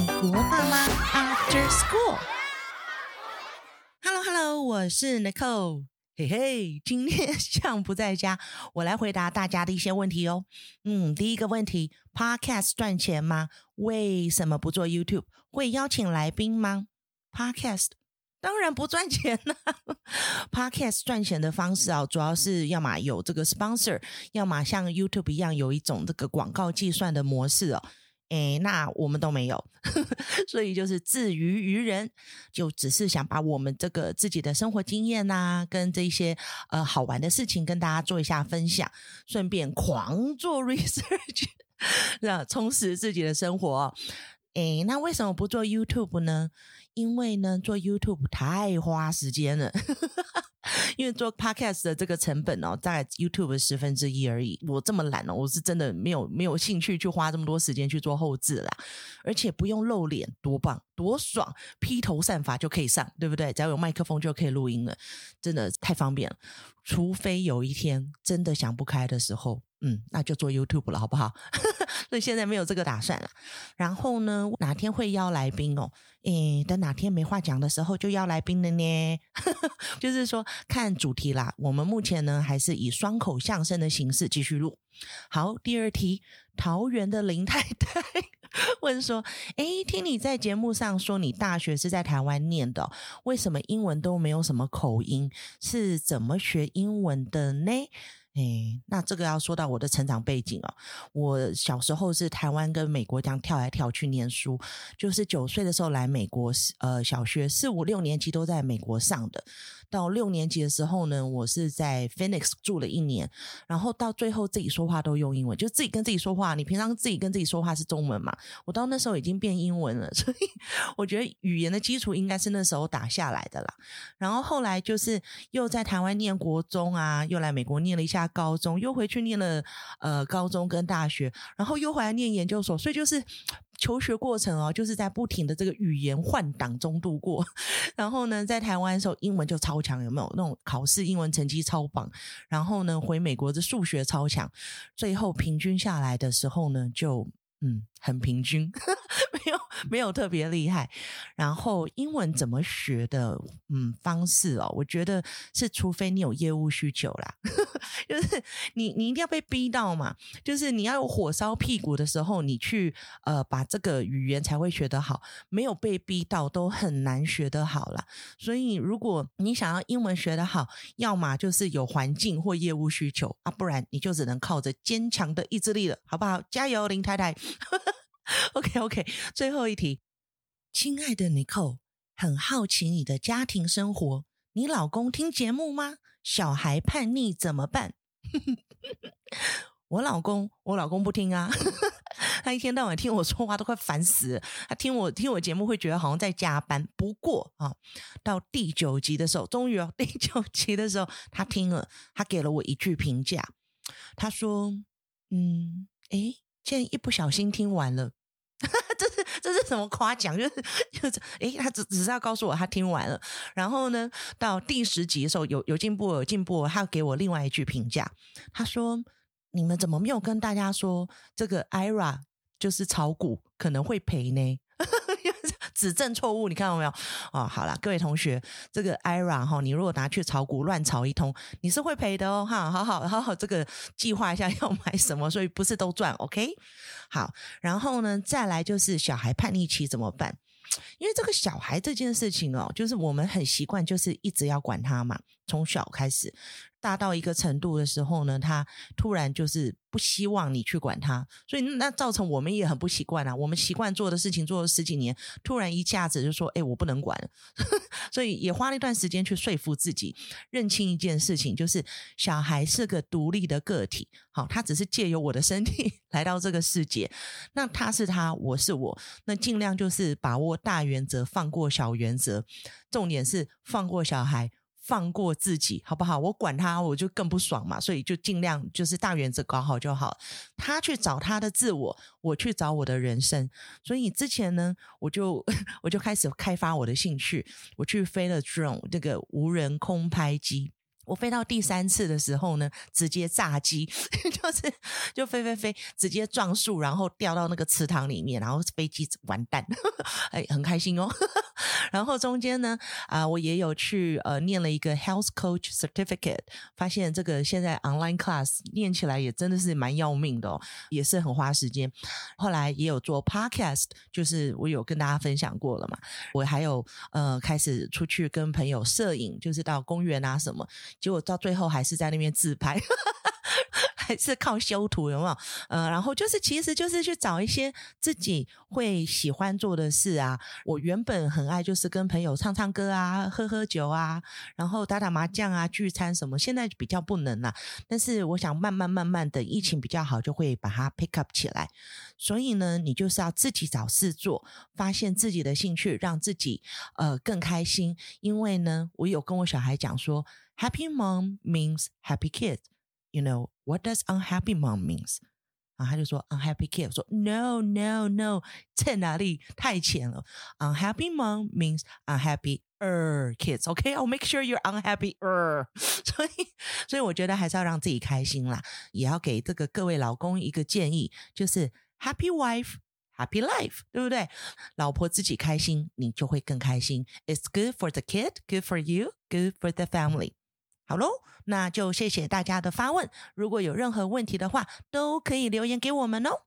美国爸妈 After School。Hello Hello，我是 Nicole。嘿嘿，今天相不在家，我来回答大家的一些问题哦。嗯，第一个问题，Podcast 赚钱吗？为什么不做 YouTube？会邀请来宾吗？Podcast 当然不赚钱了。Podcast 赚钱的方式啊，主要是要么有这个 sponsor，要么像 YouTube 一样有一种这个广告计算的模式哦。诶，那我们都没有，所以就是自娱娱人，就只是想把我们这个自己的生活经验呐、跟这些呃好玩的事情跟大家做一下分享，顺便狂做 research，让充实自己的生活。诶，那为什么不做 YouTube 呢？因为呢，做 YouTube 太花时间了。因为做 podcast 的这个成本哦，大概 YouTube 的十分之一而已。我这么懒哦，我是真的没有没有兴趣去花这么多时间去做后置啦，而且不用露脸，多棒多爽，披头散发就可以上，对不对？只要有麦克风就可以录音了，真的太方便了。除非有一天真的想不开的时候，嗯，那就做 YouTube 了，好不好？所以现在没有这个打算了。然后呢，哪天会邀来宾哦？诶，等哪天没话讲的时候就邀来宾了呢？就是说看主题啦。我们目前呢还是以双口相声的形式继续录。好，第二题，桃园的林太太 问说：诶，听你在节目上说你大学是在台湾念的，为什么英文都没有什么口音？是怎么学英文的呢？哎，那这个要说到我的成长背景哦。我小时候是台湾跟美国这样跳来跳去念书，就是九岁的时候来美国，呃，小学四五六年级都在美国上的。到六年级的时候呢，我是在 Phoenix 住了一年，然后到最后自己说话都用英文，就自己跟自己说话。你平常自己跟自己说话是中文嘛？我到那时候已经变英文了，所以我觉得语言的基础应该是那时候打下来的啦。然后后来就是又在台湾念国中啊，又来美国念了一下高中，又回去念了呃高中跟大学，然后又回来念研究所，所以就是。求学过程哦，就是在不停的这个语言换挡中度过。然后呢，在台湾的时候，英文就超强，有没有那种考试英文成绩超棒？然后呢，回美国的数学超强，最后平均下来的时候呢，就。嗯，很平均，没有没有特别厉害。然后英文怎么学的？嗯，方式哦，我觉得是除非你有业务需求啦，就是你你一定要被逼到嘛，就是你要有火烧屁股的时候，你去呃把这个语言才会学得好。没有被逼到，都很难学得好啦。所以如果你想要英文学得好，要么就是有环境或业务需求啊，不然你就只能靠着坚强的意志力了，好不好？加油，林太太。OK OK，最后一题，亲爱的 Nicole，很好奇你的家庭生活，你老公听节目吗？小孩叛逆怎么办？我老公，我老公不听啊，他一天到晚听我说话都快烦死了。他听我听我节目会觉得好像在加班。不过啊，到第九集的时候，终于哦，第九集的时候他听了，他给了我一句评价，他说：“嗯，诶。”现在一不小心听完了，这是这是什么夸奖？就是就是，诶，他只只是要告诉我他听完了。然后呢，到第十集的时候有有进步，有进步，他给我另外一句评价，他说：“你们怎么没有跟大家说这个 IRA 就是炒股可能会赔呢？”指正错误，你看到没有？哦，好了，各位同学，这个 IRA 哈，你如果拿去炒股乱炒一通，你是会赔的哦，哈，好好好好，这个计划一下要买什么，所以不是都赚，OK？好，然后呢，再来就是小孩叛逆期怎么办？因为这个小孩这件事情哦，就是我们很习惯，就是一直要管他嘛，从小开始。大到一个程度的时候呢，他突然就是不希望你去管他，所以那造成我们也很不习惯啊。我们习惯做的事情做了十几年，突然一下子就说：“哎，我不能管。”所以也花了一段时间去说服自己，认清一件事情，就是小孩是个独立的个体。好，他只是借由我的身体 来到这个世界，那他是他，我是我，那尽量就是把握大原则，放过小原则，重点是放过小孩。放过自己，好不好？我管他，我就更不爽嘛。所以就尽量就是大原则搞好就好。他去找他的自我，我去找我的人生。所以之前呢，我就 我就开始开发我的兴趣，我去飞了 drone 这个无人空拍机。我飞到第三次的时候呢，直接炸机，就是就飞飞飞，直接撞树，然后掉到那个池塘里面，然后飞机完蛋，哎，很开心哦。然后中间呢，啊、我也有去呃念了一个 Health Coach Certificate，发现这个现在 Online Class 念起来也真的是蛮要命的哦，也是很花时间。后来也有做 Podcast，就是我有跟大家分享过了嘛。我还有呃开始出去跟朋友摄影，就是到公园啊什么。结果到最后还是在那边自拍，还 是靠修图，有没有？呃，然后就是其实就是去找一些自己会喜欢做的事啊。我原本很爱就是跟朋友唱唱歌啊，喝喝酒啊，然后打打麻将啊，聚餐什么。现在比较不能了，但是我想慢慢慢慢的疫情比较好，就会把它 pick up 起来。所以呢，你就是要自己找事做，发现自己的兴趣，让自己呃更开心。因为呢，我有跟我小孩讲说。Happy mom means happy kid. You know what does unhappy mom means? 啊，他就说 unhappy kid。我说 No, no, no，在哪里？太浅了。Unhappy mom means unhappy er kids. OK, I'll make sure you're unhappy er。所以，所以我觉得还是要让自己开心啦，也要给这个各位老公一个建议，就是 happy wife, happy life，对不对？老婆自己开心，你就会更开心。It's good for the kid, good for you, good for the family。 好喽，那就谢谢大家的发问。如果有任何问题的话，都可以留言给我们哦。